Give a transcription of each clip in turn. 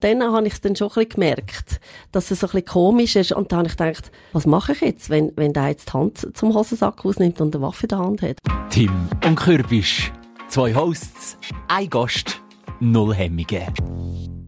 Dann habe ich es dann schon ein bisschen gemerkt, dass es so ein bisschen komisch ist. Und dann habe ich gedacht, was mache ich jetzt, wenn, wenn der jetzt die Hand zum Hosensack ausnimmt und eine Waffe in der Hand hat? Tim und Kürbisch. Zwei Hosts, ein Gast, null Hemmungen.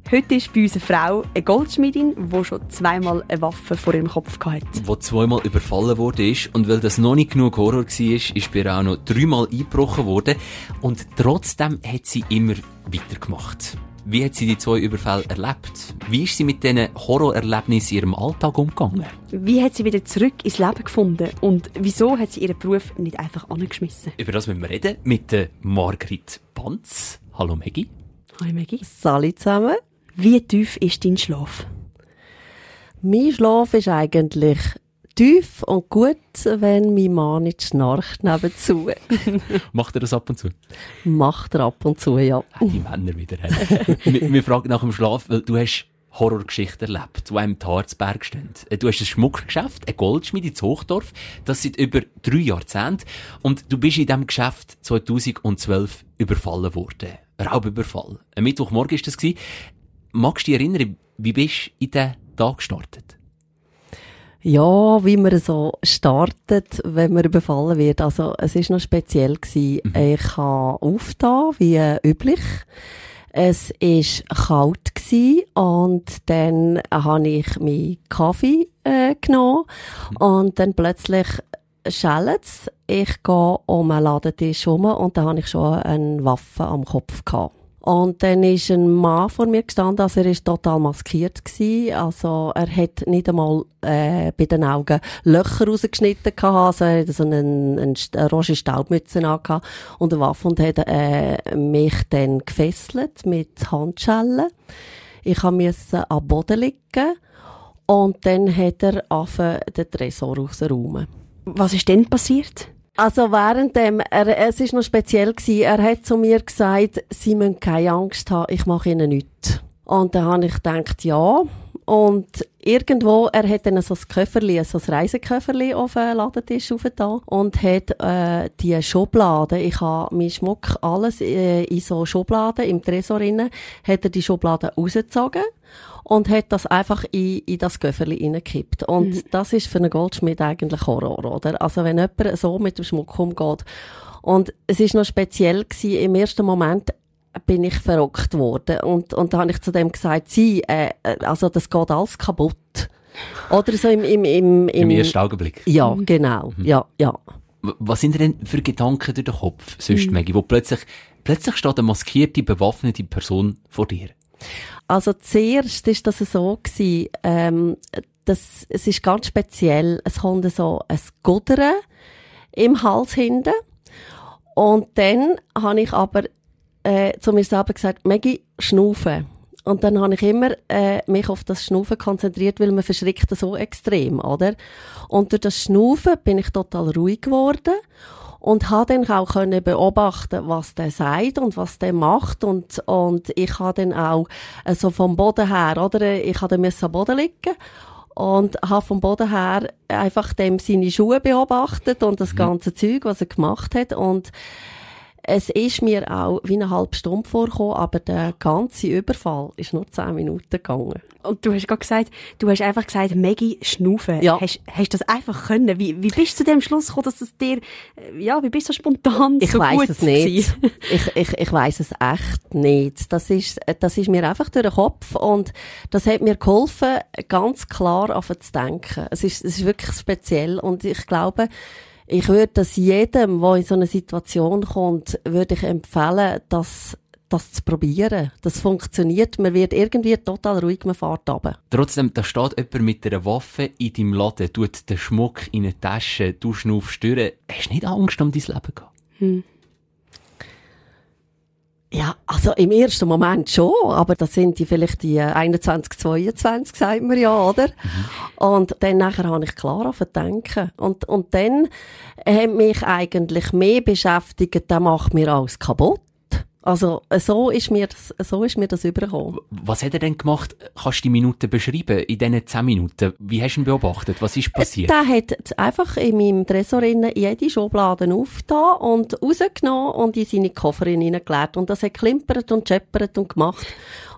Heute ist bei uns eine Frau, eine Goldschmiedin, die schon zweimal eine Waffe vor ihrem Kopf hatte. Wo zweimal überfallen wurde ist und weil das noch nicht genug Horror war, ist bei ihr auch noch dreimal eingebrochen worden und trotzdem hat sie immer weitergemacht. Wie hat sie die zwei Überfälle erlebt? Wie ist sie mit diesen Horrorerlebnissen in ihrem Alltag umgegangen? Wie hat sie wieder zurück ins Leben gefunden? Und wieso hat sie ihren Beruf nicht einfach angeschmissen? Über das müssen wir reden mit der Margrit Banz. Hallo Maggie. Hi Maggie. Salut zusammen. Wie tief ist dein Schlaf? Mein Schlaf ist eigentlich tief und gut, wenn mein Mann nicht schnarcht nebenzu. Macht er das ab und zu? Macht er ab und zu, ja. Die Männer wieder. wir, wir fragen nach dem Schlaf, weil du hast Horrorgeschichten erlebt, die einem Harzberg stehen. Du hast ein Schmuckgeschäft, ein Goldschmied in Hochdorf, das seit über drei Jahrzehnten. Und du bist in diesem Geschäft 2012 überfallen worden. Raubüberfall. Ein Mittwochmorgen war das. Magst du dich erinnern, wie bist du in den Tag gestartet? Ja, wie man so startet, wenn man überfallen wird. Also, es ist noch speziell gewesen. Mhm. Ich habe aufgetan, wie üblich. Es ist kalt gewesen und dann habe ich meinen Kaffee äh, genommen mhm. und dann plötzlich schellt Ich gehe um einen Ladentisch herum und da habe ich schon eine Waffe am Kopf gehabt. Und dann ist ein Mann vor mir gestanden, also er ist total maskiert gewesen. Also er hat nicht einmal äh, bei den Augen Löcher rausgeschnitten gehabt, also er hatte so einen, eine rote Staubmütze angehabt und eine Waffe und hat äh, mich dann gefesselt mit Handschellen. Ich musste am Boden liegen und dann hat er angefangen, den Tresor rauszuräumen. Was ist denn passiert? Also während dem, er, es ist noch speziell gewesen, er hat zu mir gesagt, Sie müssen keine Angst haben, ich mache Ihnen nichts. Und dann habe ich gedacht, ja. Und irgendwo, er hat dann so ein Köfferli, so ein Reiseköfferli auf den Ladentisch aufgetan und hat äh, die Schubladen, ich habe meinen Schmuck alles äh, in so Schubladen im Tresor inne, hat er die Schubladen rausgezogen und hat das einfach in, in das Göfferli reingekippt. Und mhm. das ist für einen Goldschmied eigentlich Horror, oder? Also wenn jemand so mit dem Schmuck umgeht. Und es ist noch speziell gewesen, im ersten Moment bin ich verrockt worden. Und, und da habe ich zu dem gesagt, sie, äh, also das geht alles kaputt. Oder so im, im, im, im, Im ersten Augenblick. Ja, genau. Mhm. Ja, ja. Was sind denn für Gedanken durch den Kopf, sonst, mhm. Maggie, wo plötzlich, plötzlich steht eine maskierte, bewaffnete Person vor dir? Also zuerst ist das so gewesen, ähm, das, es ist ganz speziell. Es kommt so ein Gudern im Hals hinten. Und dann habe ich aber äh, zu mir selber gesagt, Maggie, schnaufen. Und dann habe ich immer äh, mich auf das Schnaufen konzentriert, weil man verschrickt so extrem, oder? Und durch das Schnaufen bin ich total ruhig geworden und habe dann auch können beobachten, was der sagt und was der macht und und ich habe dann auch äh, so vom Boden her, oder ich habe dann am Boden liegen und habe vom Boden her einfach dem seine Schuhe beobachtet und das mhm. ganze Zeug, was er gemacht hat und es ist mir auch wie eine halbe Stunde vorgekommen, aber der ganze Überfall ist nur zehn Minuten gegangen. Und du hast gerade gesagt, du hast einfach gesagt, Maggie schnaufen. Ja. Hast, hast du das einfach können? Wie, wie bist du zu dem Schluss gekommen, dass es dir, äh, ja, wie bist du so spontan ich so weiss es nicht. ich, ich, ich weiss es echt nicht. Das ist, das ist mir einfach durch den Kopf und das hat mir geholfen, ganz klar auf zu denken. Es ist, es ist wirklich speziell und ich glaube, ich würde das jedem, der in so eine Situation kommt, würde ich empfehlen, das das zu probieren. Das funktioniert. Man wird irgendwie total ruhig, man fährt runter. Trotzdem, da steht jemand mit einer Waffe in deinem Laden, tut den Schmuck in eine Tasche, du schnaufst durch. Hast du nicht Angst um dein Leben gehabt? Hm. Ja, also im ersten Moment schon, aber das sind die vielleicht die 21, 22, sagt man ja, oder? Mhm. Und dann nachher habe ich klar auf denken. Und, und dann hat mich eigentlich mehr beschäftigt, der macht mir alles kaputt. Also, äh, so ist mir das, so ist mir das übergekommen. Was hat er denn gemacht? Kannst du die Minuten beschreiben? In diesen zehn Minuten? Wie hast du ihn beobachtet? Was ist passiert? Der hat einfach in meinem Tresor innen jede Schublade aufgetan und rausgenommen und in seine Kofferin hineingelegt. Und das hat klimpert und scheppert und gemacht.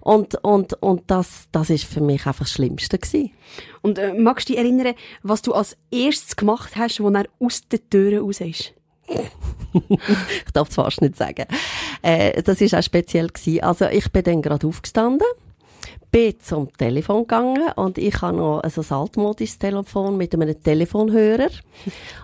Und, und, und das, das ist für mich einfach das Schlimmste gewesen. Und äh, magst du dich erinnern, was du als erstes gemacht hast, als er aus der Tür raus ist? ich darf es fast nicht sagen. Äh, das ist auch speziell gewesen. Also ich bin dann gerade aufgestanden, bin zum Telefon gegangen und ich habe noch ein so altmodisches Telefon mit einem Telefonhörer.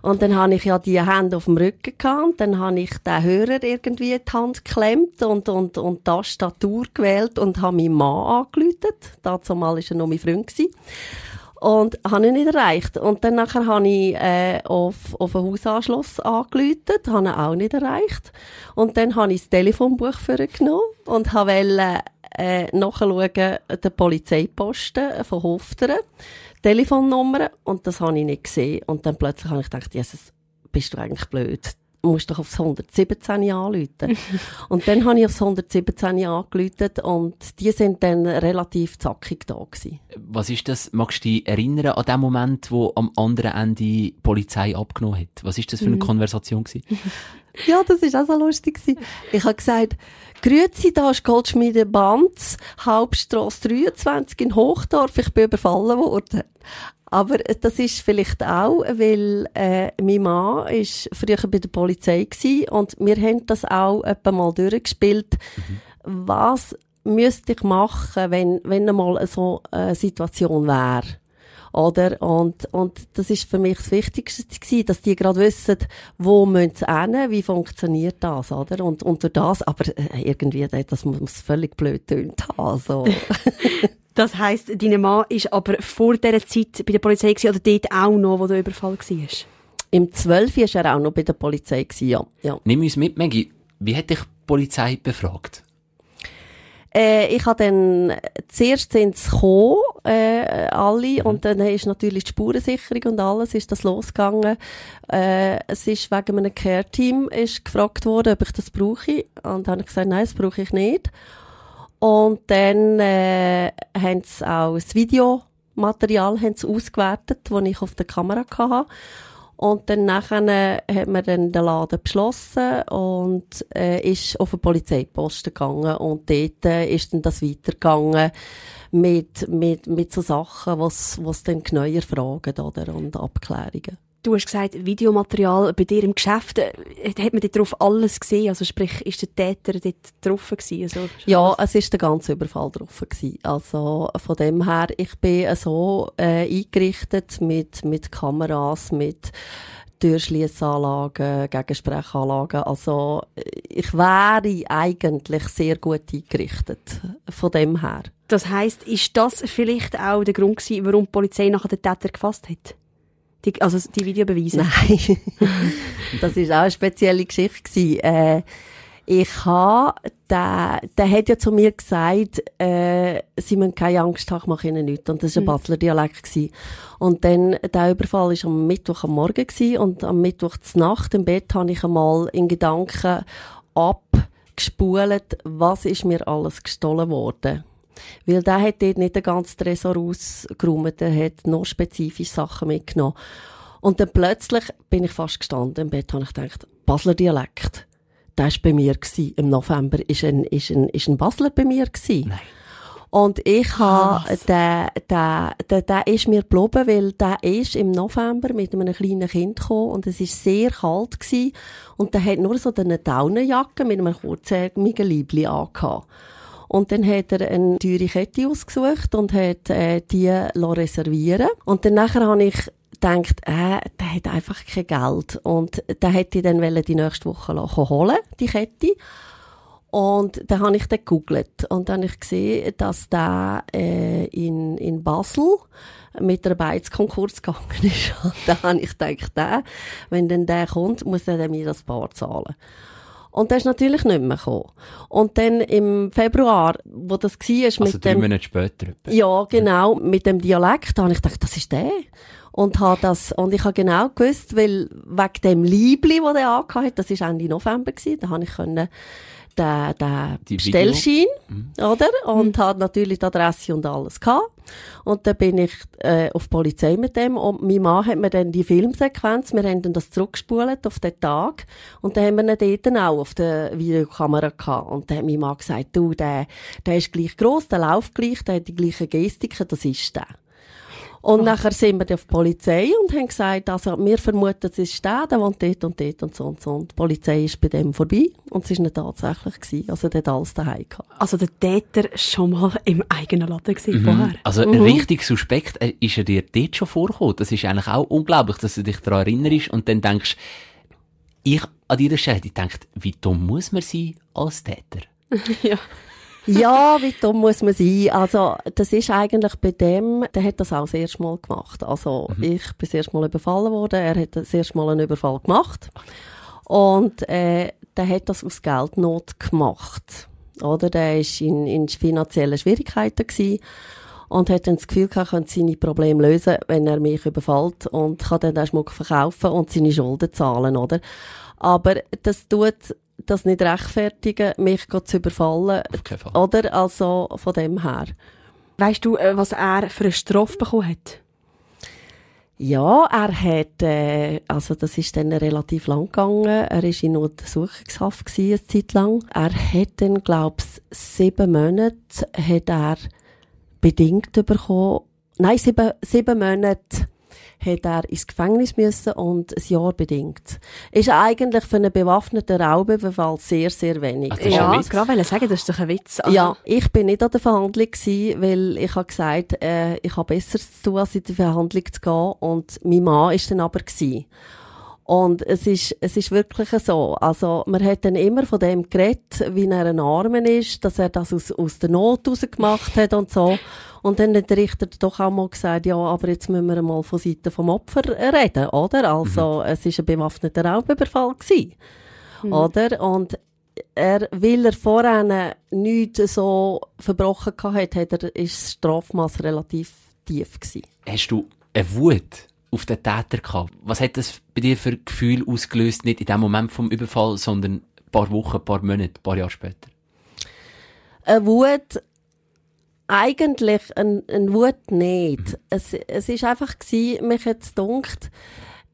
Und dann habe ich ja die Hände auf dem Rücken gehabt dann habe ich den Hörer irgendwie in die Hand geklemmt und, und, und Tastatur gewählt und habe meinen Mann angeläutet. Dazu mal war er noch mein Freund. Gewesen. Und habe ihn nicht erreicht. Und dann nachher habe ich äh, auf, auf einen Hausanschluss angeläutet, habe ihn auch nicht erreicht. Und dann habe ich das Telefonbuch für ihn genommen und wollte äh, nachschauen, den Polizeiposten von Hofteren, Telefonnummer, und das habe ich nicht gesehen. Und dann plötzlich habe ich gedacht, Jesus, bist du eigentlich blöd? Musst doch aufs 117 anrufen. und dann habe ich aufs 117 angerufen und die sind dann relativ zackig da gewesen. Was ist das? Magst du dich erinnern an den Moment, wo am anderen Ende die Polizei abgenommen hat? Was ist das für eine mhm. Konversation gewesen? ja, das ist auch so lustig gewesen. Ich habe gesagt, Grüezi, da ist Goldschmiede Banz, Hauptstrasse 23 in Hochdorf, ich bin überfallen worden. Aber das ist vielleicht auch, weil äh, mein Mann ist früher bei der Polizei gewesen und wir haben das auch etwa mal durchgespielt. Mhm. Was müsste ich machen, wenn, wenn einmal so eine Situation wäre? Oder? Und, und das ist für mich das Wichtigste gewesen, dass die gerade wissen, wo müssen sie hin, wie funktioniert das, oder? Und, und durch das, aber äh, irgendwie, das muss völlig blöd tönt haben, so. Das heisst, dein Mann ist aber vor dieser Zeit bei der Polizei gewesen, oder dort auch noch, wo der Überfall war? Im 12. war er auch noch bei der Polizei, gewesen, ja. ja. Nimm uns mit, Maggie. Wie hat dich die Polizei befragt? Äh, ich habe dann, zuerst sind sie gekommen, äh, alle, mhm. und dann ist natürlich die Spurensicherung und alles, ist das losgegangen. Äh, es ist wegen einem Care-Team gefragt worden, ob ich das brauche. Und dann habe ich gesagt, nein, das brauche ich nicht. Und dann äh, haben sie auch das Videomaterial haben sie ausgewertet, das ich auf der Kamera hatte. Und dann nachher äh, hat man dann den Laden beschlossen und äh, ist auf den Polizeiposten gegangen. Und dort äh, ist dann das weitergegangen mit, mit, mit so Sachen, was, was dann genauer fragen oder, und Abklärungen. Du hast gesagt, Videomaterial bei dir im Geschäft, äh, hat man darauf alles gesehen? Also sprich, ist der Täter dort drauf gewesen? Also, ja, es ist der ganze Überfall drauf gewesen. Also von dem her, ich bin so äh, eingerichtet mit, mit Kameras, mit Türschliessanlagen, Gegensprechanlagen. Also ich wäre eigentlich sehr gut eingerichtet von dem her. Das heißt, ist das vielleicht auch der Grund gewesen, warum die Polizei nachher den Täter gefasst hat? Die, also die Videobeweise? Nein, das war auch eine spezielle Geschichte. Äh, ich habe, der, der hat ja zu mir gesagt, äh, sie müssen keine Angst haben, ich mache ihnen nichts. Und das war ein mhm. Basler Dialekt. Gewesen. Und dann, der Überfall war am Mittwoch am Morgen gewesen, und am Mittwoch zur Nacht im Bett habe ich einmal in Gedanken abgespult, was ist mir alles gestohlen worden. Weil der hat dort nicht den ganzen Tresor ausgeräumt, der hat noch spezifische Sachen mitgenommen. Und dann plötzlich bin ich fast gestanden im Bett und ich gedacht, Basler Dialekt, der war bei mir gewesen. Im November ist ein, ist ein, ist ein Basler bei mir gewesen. Nein. Und ich habe, der, der, der, der ist mir geblieben, weil der ist im November mit einem kleinen Kind gekommen und es ist sehr kalt gewesen und der hat nur so eine Daunenjacke mit einem kurzärmigen Liebli angehabt. Und dann hat er eine teure Kette ausgesucht und hat äh, die reservieren Und dann nachher habe ich gedacht, äh, der hat einfach kein Geld. Und der hätte ich dann die nächste Woche holen, die Kette. Und dann habe ich den gegoogelt und dann habe ich gesehen, dass der äh, in, in Basel mit der Beiz Konkurs gegangen ist. Und dann habe ich gedacht, der, wenn dann der kommt, muss er mir das Paar zahlen. Und der ist natürlich nicht mehr gekommen. Und dann im Februar, wo das war, also mit dem... Monate später. Ja, genau, mit dem Dialekt, da habe ich gedacht, das ist der. Und, habe das, und ich habe genau gewusst, weil wegen dem Liebli, das der angehabt hat, das war Ende November, gewesen, da habe ich können den, den Die Bestellschein, Mhm. oder? Und hat natürlich die Adresse und alles gehabt. Und dann bin ich äh, auf die Polizei mit dem und mein Mann hat mir dann die Filmsequenz, wir haben dann das zurückgespult auf den Tag und dann haben wir ihn dort auch auf der Videokamera gehabt. Und dann hat mein Mann gesagt, du, der, der ist gleich gross, der läuft gleich, der hat die gleichen Gestiken, das ist der. Und nachher sind wir auf die Polizei und haben gesagt, also, wir vermuten, es ist der, der wohnt dort und dort und so und so. Und die Polizei ist bei dem vorbei und es ist nicht tatsächlich gewesen. Also, der hat alles daheim gehabt. Also der Täter schon mal im eigenen Laden gewesen vorher. Also, richtig suspekt äh, ist er dir dort schon vorgekommen. Das ist eigentlich auch unglaublich, dass du dich daran erinnerst und dann denkst, ich an dieser Stelle, ich denke, wie dumm muss man sein als Täter? ja. Ja, wie dumm muss man sein? Also, das ist eigentlich bei dem, der hat das auch das erste Mal gemacht. Also, ich bin das erste Mal überfallen worden, er hat das erste Mal einen Überfall gemacht. Und, äh, der hat das aus Geldnot gemacht. Oder? Der ist in, in finanziellen Schwierigkeiten gewesen und hat dann das Gefühl gehabt, er könnte seine Probleme lösen, wenn er mich überfällt und kann dann den Schmuck verkaufen und seine Schulden zahlen, oder? Aber das tut das nicht rechtfertigen, mich zu überfallen, Auf keinen Fall. oder? Also, von dem her. Weißt du, äh, was er für eine Strafe bekommen hat? Ja, er hat, äh, also das ist dann relativ lang gegangen. Er ist in Untersuchungshaft gewesen, eine Zeit lang. Er hat dann, glaub's, sieben Monate hat er bedingt bekommen. Nein, sieben, sieben Monate hat er ins Gefängnis müssen und ein Jahr bedingt. Ist eigentlich für einen bewaffneten Raubüberfall sehr, sehr wenig. Ach, das ist ja, ein Witz. gerade wollte sagen, das ist doch ein Witz. Also, Ja, ich bin nicht an der Verhandlung gewesen, weil ich habe gesagt, äh, ich habe besser zu tun, als in die Verhandlung zu gehen. Und mein Mann ist dann aber gewesen. Und es ist, es ist wirklich so. Also, man hat dann immer von dem geredet, wie er ein Armen ist, dass er das aus, aus der Not raus gemacht hat und so. Und dann hat der Richter doch auch mal gesagt, ja, aber jetzt müssen wir mal von Seiten vom Opfer reden, oder? Also, es ist ein bewaffneter Raubüberfall gewesen. Oder? Und er, weil er vorher nichts so verbrochen gehabt hat, hat er, ist das Strafmaß relativ tief gewesen. Hast du eine Wut auf den Täter gehabt? Was hat das bei dir für Gefühl ausgelöst? Nicht in dem Moment vom Überfall, sondern ein paar Wochen, ein paar Monate, ein paar Jahre später? Eine Wut, eigentlich ein, ein Wut nicht. Es, es ist einfach mich hat's gedunkt,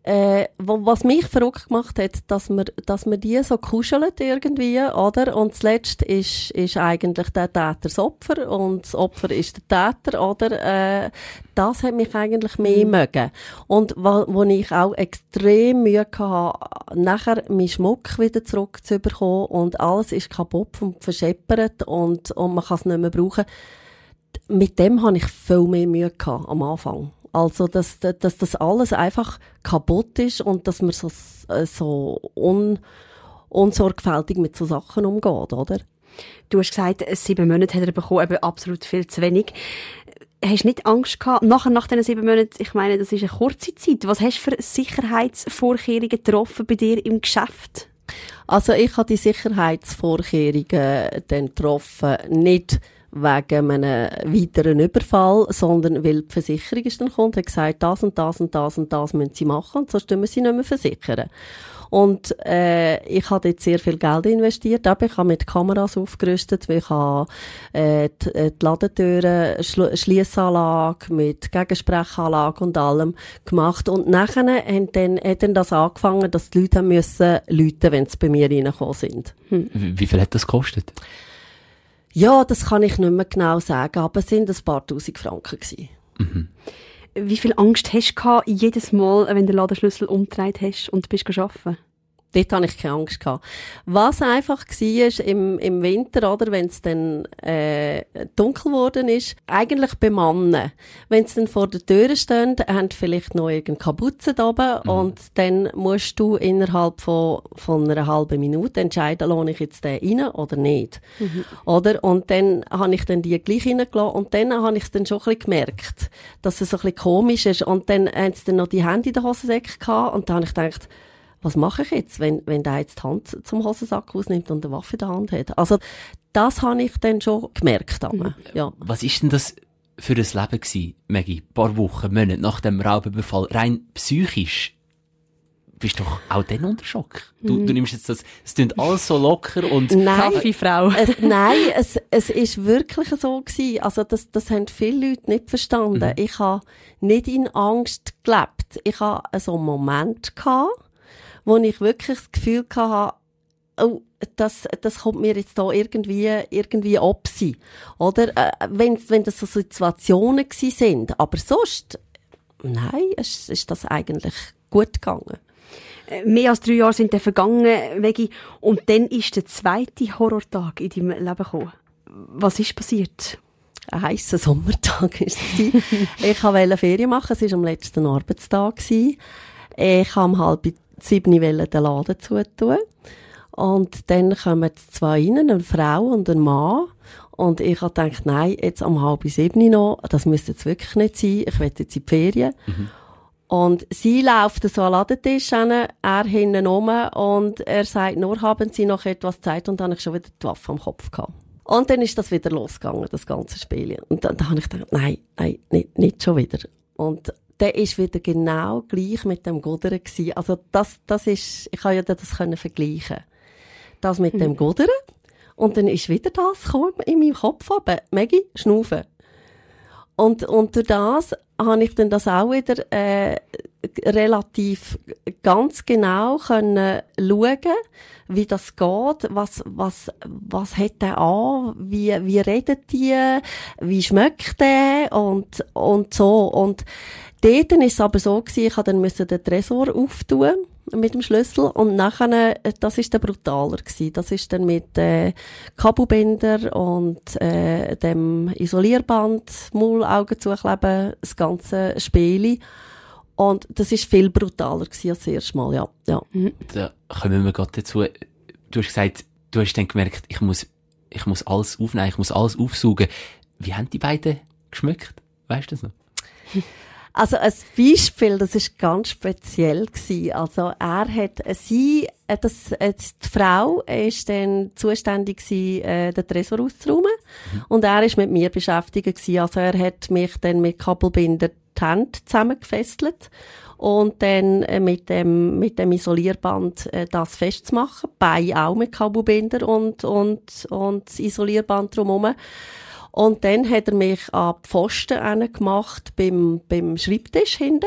äh, was mich verrückt gemacht hat, dass man, dass man die so kuschelt irgendwie, oder? Und zuletzt ist, ist eigentlich der Täter das Opfer und das Opfer ist der Täter, oder? Äh, das hat mich eigentlich mehr mögen. Und wo, wo ich auch extrem Mühe hatte, nachher meinen Schmuck wieder zurückzubekommen und alles ist kaputt und verscheppert und, und man kann es nicht mehr brauchen mit dem habe ich viel mehr Mühe gehabt am Anfang. Also, dass, dass das alles einfach kaputt ist und dass man so, äh, so un, unsorgfältig mit so Sachen umgeht, oder? Du hast gesagt, sieben Monate hat er bekommen, eben absolut viel zu wenig. Hast du nicht Angst gehabt, nachher, nach diesen sieben Monaten, ich meine, das ist eine kurze Zeit, was hast du für Sicherheitsvorkehrungen getroffen bei dir im Geschäft? Also, ich habe die Sicherheitsvorkehrungen dann getroffen, nicht wegen einem weiteren Überfall, sondern weil die Versicherung ist dann und hat gesagt, das und das und das und das müssen sie machen und sonst müssen sie nicht mehr versichern. Und äh, ich habe dort sehr viel Geld investiert. Aber ich habe mit Kameras aufgerüstet, ich habe äh, die, äh, die Ladentüren, Schliessanlage mit Gegensprechanlage und allem gemacht. Und nachher haben dann, hat dann das angefangen, dass die Leute haben müssen läuten, wenn sie bei mir reingekommen sind. Wie wie viel hat das gekostet? Ja, das kann ich nicht mehr genau sagen, aber es sind ein paar tausend Franken gewesen. Wie viel Angst hast du gehabt, jedes Mal, wenn du den Ladenschlüssel umgedreht hast und bist arbeiten? Dort hatte ich keine Angst. Gehabt. Was einfach war im, im Winter, oder, wenn es dann äh, dunkel geworden ist, eigentlich bemannen. Wenn sie dann vor der Tür stehen, haben vielleicht noch irgendeine Kapuze da oben und dann musst du innerhalb von, von einer halben Minute entscheiden, lohne ich jetzt den rein oder nicht. Oder? Und dann habe ich dann die gleich reingelassen und dann habe ich es dann schon ein bisschen gemerkt, dass es so ein bisschen komisch ist. Und dann haben sie dann noch die Hände in der Hosensäcke gehabt und dann habe ich gedacht, was mache ich jetzt, wenn, wenn der jetzt die Hand zum Hosensack ausnimmt und eine Waffe in der Hand hat? Also, das habe ich dann schon gemerkt. Aber, ja. Was ist denn das für ein Leben gewesen, Maggie? Ein paar Wochen, Monate nach dem Raubüberfall, rein psychisch? bist doch auch dann unter Schock. Du, mhm. du nimmst jetzt das, es klingt alles so locker und... Nein, Kaffeefrau. Es, nein, es, es ist wirklich so gewesen. Also das, das haben viele Leute nicht verstanden. Mhm. Ich habe nicht in Angst gelebt. Ich hatte so einen Moment gehabt, wo ich wirklich das Gefühl hatte, oh, das, das kommt mir jetzt da irgendwie, irgendwie ab Oder? Äh, wenn, wenn das so Situationen gewesen sind. Aber sonst, nein, es ist das eigentlich gut gegangen. Äh, mehr als drei Jahre sind dann vergangen, Vegi, und dann ist der zweite Horrortag in deinem Leben gekommen. Was ist passiert? Ein heißer Sommertag ist es. ich wollte Ferien machen, es war am letzten Arbeitstag. Ich wollte um halb sieben den Laden zutun. Und dann kommen zwei rein, eine Frau und ein Mann. Und ich habe gedacht, nein, jetzt um halb sieben noch, das müsste jetzt wirklich nicht sein, ich will jetzt in die Ferien. Mhm. Und sie läuft so an den Ladentisch hin, er hinten rum und er sagt, nur haben Sie noch etwas Zeit und dann habe ich schon wieder die Waffe am Kopf gehabt. Und dann ist das wieder losgegangen, das ganze Spiel. Und dann, dann habe ich gedacht, nein, nein, nicht, nicht schon wieder. Und der ist wieder genau gleich mit dem Goderen gewesen. Also das, das ist, ich kann ja das können vergleichen das mit dem Goderen. Und dann ist wieder das gekommen in meinem Kopf aber Maggie, schnaufen. Und, und durch das habe ich dann das auch wieder äh, relativ ganz genau können schauen, wie das geht, was, was, was hat der an, wie, wie redet die, wie schmeckt der und, und so. Und dort ist es aber so gewesen, ich musste dann den Tresor auftun mit dem Schlüssel und nachher, äh, das ist dann brutaler gewesen. Das ist dann mit äh, Kabelbinder und äh, dem Isolierband, Maul, Augen zukleben, das ganze Spiel. Und das ist viel brutaler gewesen als das erste Mal, ja. ja. Mhm. Da kommen wir gerade dazu. Du hast gesagt, du hast dann gemerkt, ich muss, ich muss alles aufnehmen, ich muss alles aufsaugen. Wie haben die beiden geschmeckt? Weißt du das noch? Also ein Beispiel, das ist ganz speziell gewesen. Also er hat sie, äh, das, äh, die Frau ist dann zuständig gewesen, äh, den Tresor auszuräumen mhm. und er ist mit mir beschäftigt gewesen. Also er hat mich dann mit Kabelbinder die Hände zusammengefesselt und dann mit dem mit dem Isolierband das festzumachen, Beine auch mit Kabelbinder und und und das Isolierband drumherum. Und dann hat er mich an die Pfosten gemacht beim, beim Schreibtisch hinten.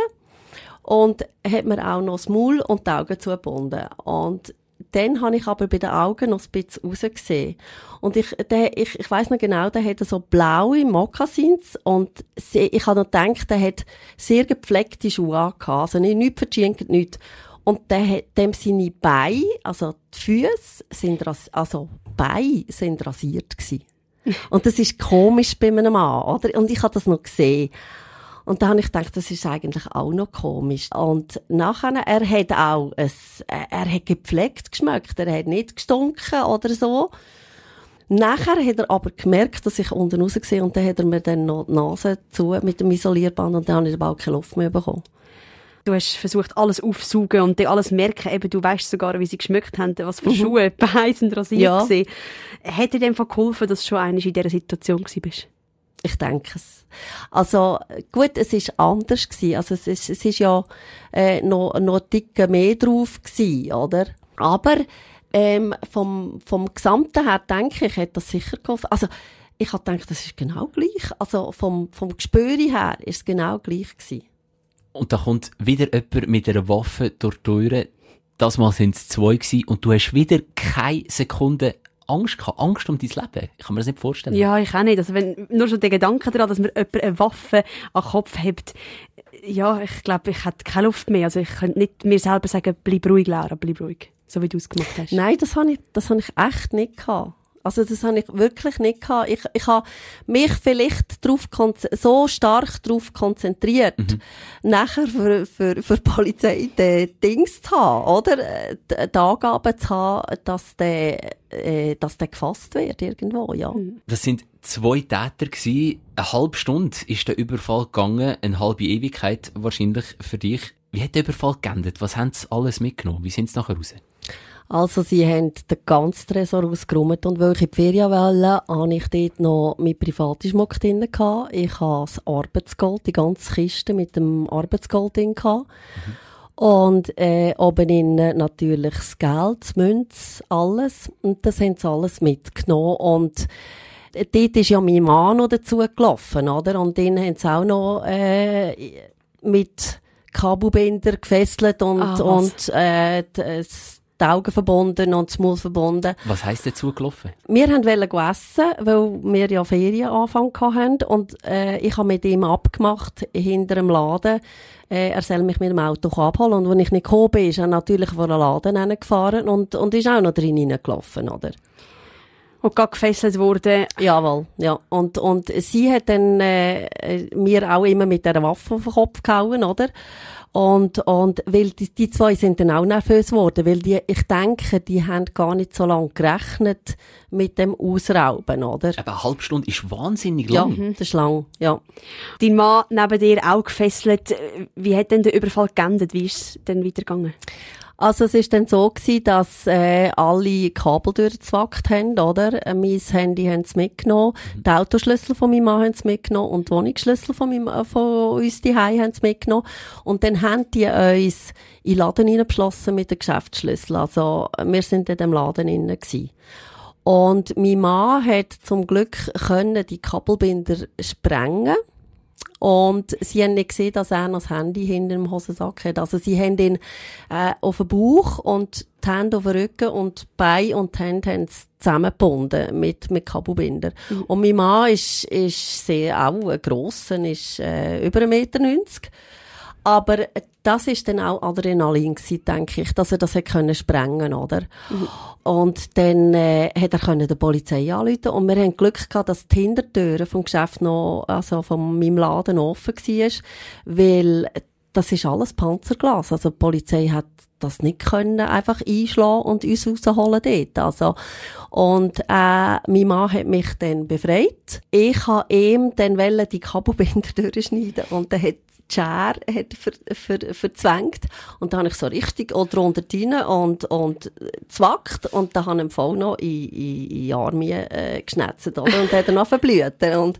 Und hat mir auch noch das Maul und die Augen zugebunden. Und dann habe ich aber bei den Augen noch ein bisschen rausgesehen. Und ich, der, ich, ich weiss noch genau, der hat so blaue Mokassins und ich habe noch gedacht, der hat sehr gepflegte Schuhe angehabt. Also nicht, nicht verschinkt, nichts. Und der hat, dem seine Beine, also die Füße sind, also Beine sind rasiert gewesen. Und das ist komisch bei einem Mann, oder? Und ich habe das noch gesehen. Und da habe ich gedacht, das ist eigentlich auch noch komisch. Und nachher, er hat auch, ein, er hat gepflegt geschmeckt, er hat nicht gestunken oder so. Nachher hat er aber gemerkt, dass ich unten raus gesehen und dann hat er mir dann noch die Nase zu mit dem Isolierband und dann habe ich aber auch keine Luft mehr bekommen. Du hast versucht, alles aufzusaugen und dir alles merken. Eben, du weißt sogar, wie sie geschmückt haben, was für mhm. Schuhe, Beine sind rasiert ja. Gewesen. Hat dir dem geholfen, dass du schon einmal in dieser Situation bist? Ich denke es. Also, gut, es ist anders gewesen. Also, es ist, es ist ja, äh, noch, noch dicke mehr drauf gewesen, oder? Aber, ähm, vom, vom Gesamten her denke ich, hat das sicher geholfen. Also, ich habe gedacht, das ist genau gleich. Also, vom, vom Gespür her ist es genau gleich gewesen. Und da kommt wieder jemand mit einer Waffe durch die Tür. Das Mal sind es zwei gewesen, und du hast wieder keine Sekunde Angst gehabt. Angst um dein Leben. Ich kann mir das nicht vorstellen. Ja, ich auch nicht. Also wenn, nur schon der Gedanke daran, dass mir jemand eine Waffe an den Kopf hebt, ja, ich glaube, ich hätte keine Luft mehr. Also ich könnte nicht mir selber sagen, bleib ruhig, Laura, bleib ruhig. So wie du es gemacht hast. Nein, das habe ich, das habe ich echt nicht gehabt. Also das habe ich wirklich nicht gehabt. Ich, ich habe mich vielleicht drauf so stark darauf konzentriert, mhm. nachher für, für, für die Polizei die Dings zu haben, oder? Die, die Angaben zu haben, dass der, äh, dass der gefasst wird irgendwo, ja. Mhm. Das sind zwei Täter gewesen. Eine halbe Stunde ist der Überfall gegangen, eine halbe Ewigkeit wahrscheinlich für dich. Wie hat der Überfall geendet? Was haben sie alles mitgenommen? Wie sind sie nachher raus? Also sie haben den ganzen Tresor ausgeräumt und weil ich in die Ferien wollte, habe ich dort noch mit private Schmuck drin gehabt. Ich habe das Arbeitsgold, die ganze Kiste mit dem Arbeitsgold drin gehabt. Mhm. Und äh, oben innen natürlich das Geld, das Münz, alles. Und das haben sie alles mitgenommen. Und dort ist ja mein Mann noch dazu gelaufen, oder? Und den haben sie auch noch äh, mit Kabelbinder gefesselt und, Ah, und äh, die, die Augen verbunden und das Maul verbunden. Was heisst dazu gelaufen? Wir wollten essen, weil wir ja Ferienanfang hatten. Und äh, ich habe mit ihm abgemacht, hinter dem Laden, äh, er soll mich mit dem Auto abholen. Und wenn ich nicht gekommen bin, ist er natürlich vor den Laden gefahren und, und ist auch noch drin hineingelaufen, oder? Und gerade gefesselt wurde. Jawohl, ja. Und, und sie hat dann äh, mir auch immer mit der Waffe auf den Kopf gehauen, oder? Und, und weil die, die zwei sind dann auch nervös geworden, weil die, ich denke, die haben gar nicht so lange gerechnet mit dem Ausrauben, oder? Eben, eine halbe Stunde ist wahnsinnig Ja, lang. das ist lang, ja. Dein Mann neben dir auch gefesselt. Wie hat denn der Überfall geendet? Wie ist es denn weitergegangen? Also es ist dann so gewesen, dass äh, alle Kabel durchgezwackt haben, oder? Äh, mein Handy haben sie mitgenommen, die Autoschlüssel von meinem Mann haben sie mitgenommen und die Wohnungsschlüssel von, meinem, äh, von uns die haben sie mitgenommen. Und dann haben die uns in den Laden hineinbeschlossen mit den Geschäftsschlüssel. Also wir sind in dem Laden gewesen. Und mein Mann hat zum Glück können die Kabelbinder sprengen. Und sie haben nicht gesehen, dass er noch das Handy hinter dem Hosensack hat. Also sie haben ihn äh, auf den Bauch und die Hände auf den Rücken und die Beine und die Hände haben sie zusammengebunden mit, mit Kabelbinder. Und mein Mann ist, ist sehr, auch ein grosser, ist äh, über 1,90 Meter. Aber das ist dann auch Adrenalin gewesen, denke ich, dass er das hat können sprengen, oder? Und dann äh, er können der Polizei anrufen und wir haben Glück gehabt, dass die Hintertüre vom Geschäft noch, also von meinem Laden offen war, weil das ist alles Panzerglas. Also die Polizei hat das nicht können einfach einschlagen und uns rausholen dort. Also, und, äh, mein Mann hat mich dann befreit. Ich habe ihm dann die Kabelbinder durchschneiden und dann hat die Schere hat ver, ver, verzwängt. Und dann habe ich so richtig auch drunter rein und, und zwackt. Und dann habe ich ihm voll noch in, in, in Arme äh, geschnetzt, oder? Und hat er noch verblüht. Und,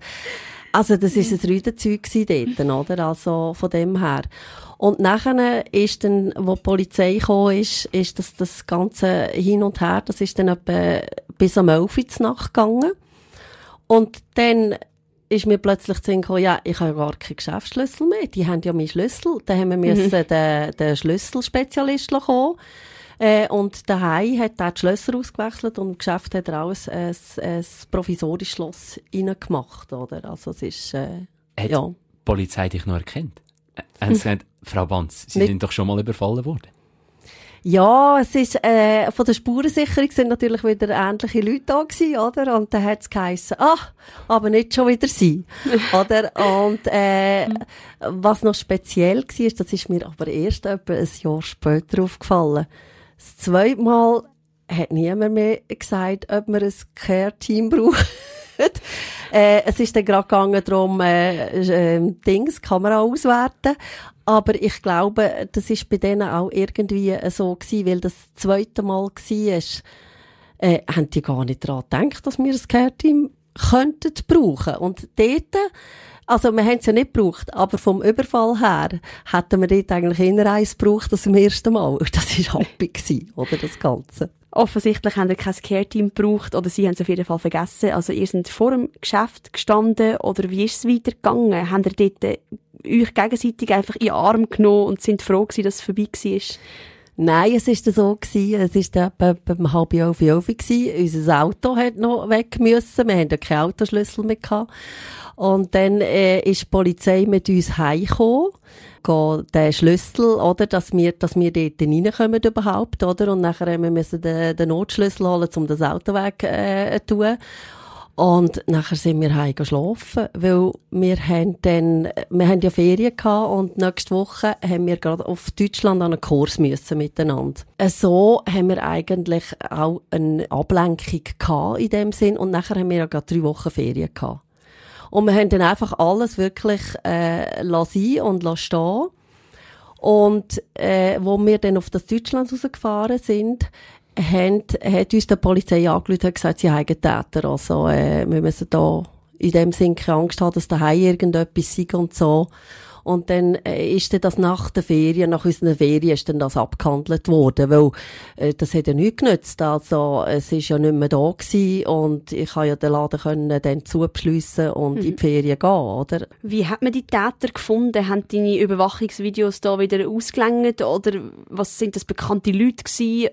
also, das ist ein Rüdenzeug dort, oder? Also, von dem her. Und nachher ist dann, wo die Polizei gekommen ist, ist das, das Ganze hin und her, das ist dann etwa bis um 11 Uhr Nacht gegangen. Und dann ist mir plötzlich zu gekommen, ja, ich habe gar keinen Geschäftsschlüssel mehr. Die haben ja meinen Schlüssel. Dann haben wir müssen den, den Schlüsselspezialist kommen. Äh, und daheim hat er die Schlösser ausgewechselt und im Geschäft hat er auch ein, ein, ein provisorisches Schloss reingemacht, oder? Also es ist, äh, Hat ja. die Polizei dich noch erkannt? Äh, Haben sie gesagt, Frau Banz, Sie Nicht- sind doch schon mal überfallen worden? Ja, es ist, äh, von der Spurensicherung sind natürlich wieder ähnliche Leute da gewesen, oder? Und dann hat's geheissen, ah, aber nicht schon wieder sie, oder? Und, äh, was noch speziell war, ist, das ist mir aber erst etwa ein Jahr später aufgefallen. Das zweite Mal hat niemand mehr gesagt, ob wir ein Care-Team brauchen. Äh, es ist dann gerade gegangen darum, äh, äh, Dings, Kamera auswerten. Aber ich glaube, das ist bei denen auch irgendwie äh, so gewesen, weil das zweite Mal war, äh, haben die gar nicht daran gedacht, dass wir ein Care-Team könnten brauchen. Und dort, also wir haben es ja nicht gebraucht, aber vom Überfall her hätten wir dort eigentlich eher eins gebraucht als zum ersten Mal. Das war happy gewesen, oder, das Ganze. Offensichtlich haben ihr kein Care-Team gebraucht oder sie haben es auf jeden Fall vergessen. Also ihr seid vor dem Geschäft gestanden oder wie ist es weitergegangen? Haben ihr dort äh, euch gegenseitig einfach in den Arm genommen und sind froh gewesen, dass es vorbei war? Nein, es ist so gewesen, es ist etwa beim halb elf elf gewesen. Unser Auto hat noch weg müssen. Wir haben ja keinen Autoschlüssel mehr gehabt. Und dann, äh, ist die Polizei mit uns heimgekommen. Den Schlüssel, oder, dass wir, dass wir dort reinkommen überhaupt, oder? Und nachher haben wir müssen den, den Notschlüssel holen, um das Auto weg, äh, zu tun. Und nachher sind wir heim geschlafen, weil wir haben dann, wir haben ja Ferien gehabt und nächste Woche haben wir gerade auf Deutschland an einen Kurs müssen miteinander. Äh, So haben wir eigentlich auch eine Ablenkung gehabt in dem Sinn und nachher haben wir ja gerade drei Wochen Ferien gehabt. Und wir haben dann einfach alles wirklich, äh, lassen und lassen stehen. Und äh, wo wir dann auf das Deutschland rausgefahren sind, haben, hat uns die Polizei angerufen und gesagt, sie haben Täter. Also äh, wir müssen da in dem Sinn keine Angst haben, dass daheim irgendetwas sei und so. Und dann äh, ist dann das nach der Ferien, nach unseren Ferien ist dann das abgehandelt worden, weil äh, das hat ja nichts genützt. Also es ist ja nicht mehr da gewesen und ich habe ja den Laden können dann zubeschliessen und mhm. in die Ferien gehen, oder? Wie hat man die Täter gefunden? Haben deine Überwachungsvideos da wieder ausgelangt oder was sind das bekannte Leute gewesen?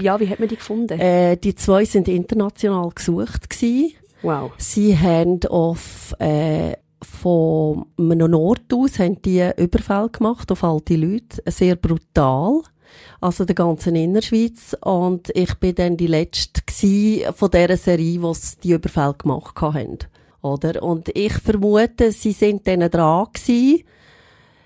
Ja, wie hat man die gefunden? Äh, die zwei sind international gesucht gewesen. Wow. Sie haben auf, äh, von einem Ort aus haben die Überfall gemacht auf alte Leute. Sehr brutal. Also der ganzen Innerschweiz. Und ich bin dann die letzte von dieser Serie, die die Überfall gemacht haben. Oder? Und ich vermute, sie sind dann dran gewesen,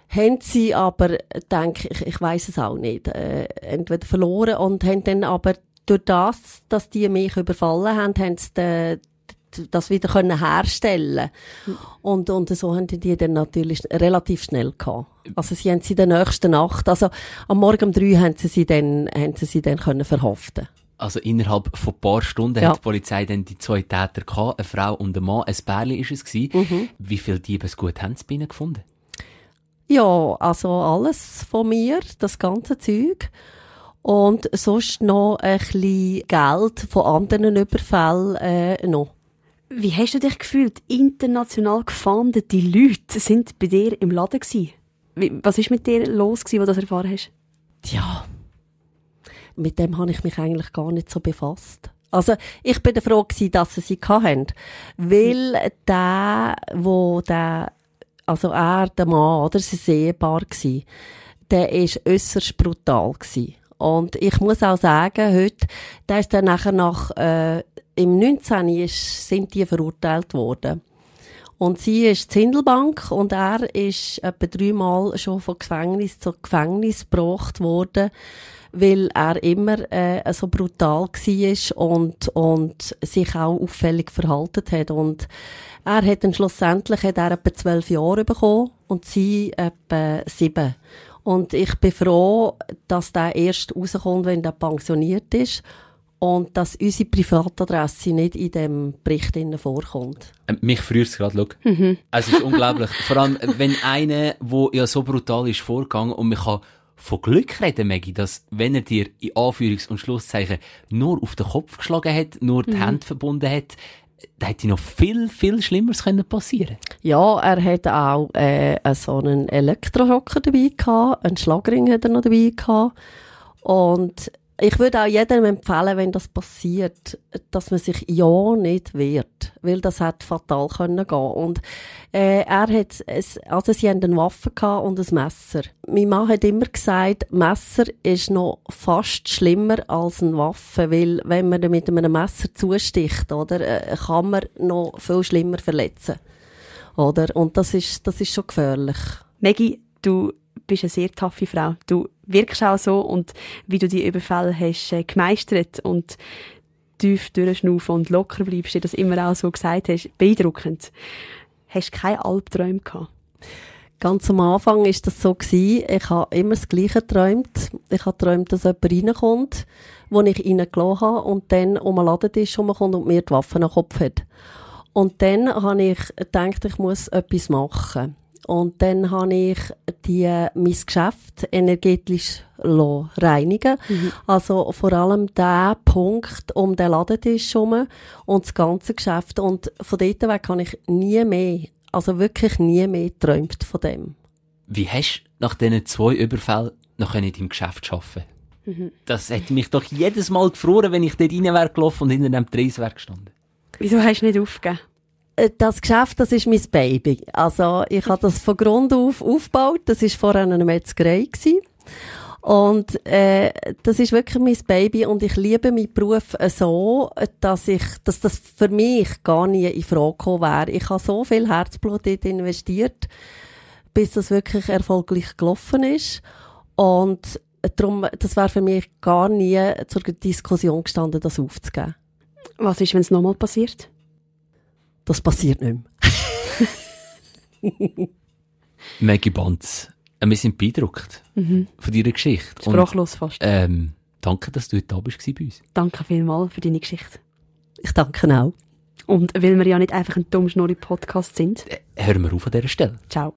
haben sie aber, denke ich, ich weiß es auch nicht, äh, entweder verloren und haben dann aber durch das, dass die mich überfallen haben, haben sie den, das wieder können herstellen und und so haben die dann natürlich relativ schnell gehabt. Also sie haben sie in der nächsten Nacht, also am Morgen um drei haben sie sie dann haben sie sie dann können verhaften. Also innerhalb von ein paar Stunden ja. hat die Polizei dann die zwei Täter gehabt, eine Frau und ein Mann, ein Bärli ist es gewesen. Mhm. Wie viel Diebesgut haben sie bei ihnen gefunden? Ja, also alles von mir, das ganze Zeug. Und sonst noch ein bisschen Geld von anderen Überfällen äh, noch. Wie hast du dich gefühlt? International gefahndete Leute sind bei dir im Laden gewesen. Was ist mit dir los gewesen, als du das erfahren hast? Ja, mit dem habe ich mich eigentlich gar nicht so befasst. Also, ich bin froh gewesen, dass sie sie hatten. Weil der, wo der, also er, der Mann, oder, sie sehbar gewesen, der ist äußerst brutal gewesen. Und ich muss auch sagen, heute, der ist dann nachher nach, äh, im 19. Ist, sind die verurteilt worden. Und sie ist Zindelbank und er ist etwa dreimal schon von Gefängnis zu Gefängnis gebracht worden, weil er immer äh, so brutal war und, und sich auch auffällig verhalten hat. Und er hat dann schlussendlich hat er etwa zwölf Jahre bekommen und sie etwa sieben. Und ich bin froh, dass der erst rauskommt, wenn er pensioniert ist und dass unsere Privatadresse nicht in dem Bericht vorkommt. Ähm, mich freut es gerade, schau. Mhm. Es ist unglaublich. Vor allem, wenn einer, der ja so brutal ist, vorgegangen und man kann von Glück reden, Maggie, dass, wenn er dir in Anführungs- und Schlusszeichen nur auf den Kopf geschlagen hat, nur die mhm. Hände verbunden hat, da hätte noch viel, viel Schlimmeres können passieren Ja, er hat auch äh, so einen Elektrohocker dabei gehabt, einen Schlagring hat er noch dabei gehabt und ich würde auch jedem empfehlen, wenn das passiert, dass man sich ja nicht wehrt, weil das hat fatal können gehen. Und äh, er hat, es, also sie haben eine Waffe und ein Messer. Mein Mann hat immer gesagt, Messer ist noch fast schlimmer als eine Waffe, weil wenn man mit einem Messer zusticht, oder, äh, kann man noch viel schlimmer verletzen, oder? Und das ist, das ist schon gefährlich. Maggie, du bist eine sehr taffe Frau. Du wirkst auch so und wie du die Überfälle hast äh, gemeistert und tief durchschnaufen und locker bleibst, wie du das immer auch so gesagt hast, beeindruckend. Hast du keine Albträume gehabt? Ganz am Anfang ist das so gewesen. Ich habe immer das Gleiche geträumt. Ich habe geträumt, dass jemand reinkommt, wo ich reingelassen habe und dann um einen Ladentisch herumkommt und mir die Waffe am Kopf hat. Und dann habe ich gedacht, ich muss etwas machen. Und dann habe ich die, mein Geschäft energetisch reinigen mhm. Also vor allem der Punkt um den Ladentisch herum und das ganze Geschäft. Und von dort weg habe ich nie mehr, also wirklich nie mehr geträumt von dem. Wie hast du nach diesen zwei Überfällen noch in deinem Geschäft arbeiten mhm. Das hätte mich doch jedes Mal gefroren, wenn ich dort rein wäre gelaufen und hinter dem Treis wäre gestanden. Wieso hast du nicht aufgegeben? Äh, das Geschäft, das ist mein Baby. Also, ich habe das von Grund auf aufgebaut. Das ist vorher eine Metzgerei gewesen. Und äh, das ist wirklich mein Baby und ich liebe meinen Beruf so, dass ich, dass das für mich gar nie in Frage gekommen wäre. Ich habe so viel Herzblut dort investiert, bis das wirklich erfolgreich gelaufen ist. Und darum, das wäre für mich gar nie zur Diskussion gestanden, das aufzugeben. Was ist, wenn es nochmal passiert? Das passiert nicht mehr. Maggie Banz, äh, wir sind beeindruckt mhm. von deiner Geschichte. Sprachlos Und, fast. Ähm, danke, dass du da bist bei uns. Danke vielmals für deine Geschichte. Ich danke auch. Und weil wir ja nicht einfach ein dumm Podcast sind. Äh, hören wir auf an dieser Stelle. Ciao.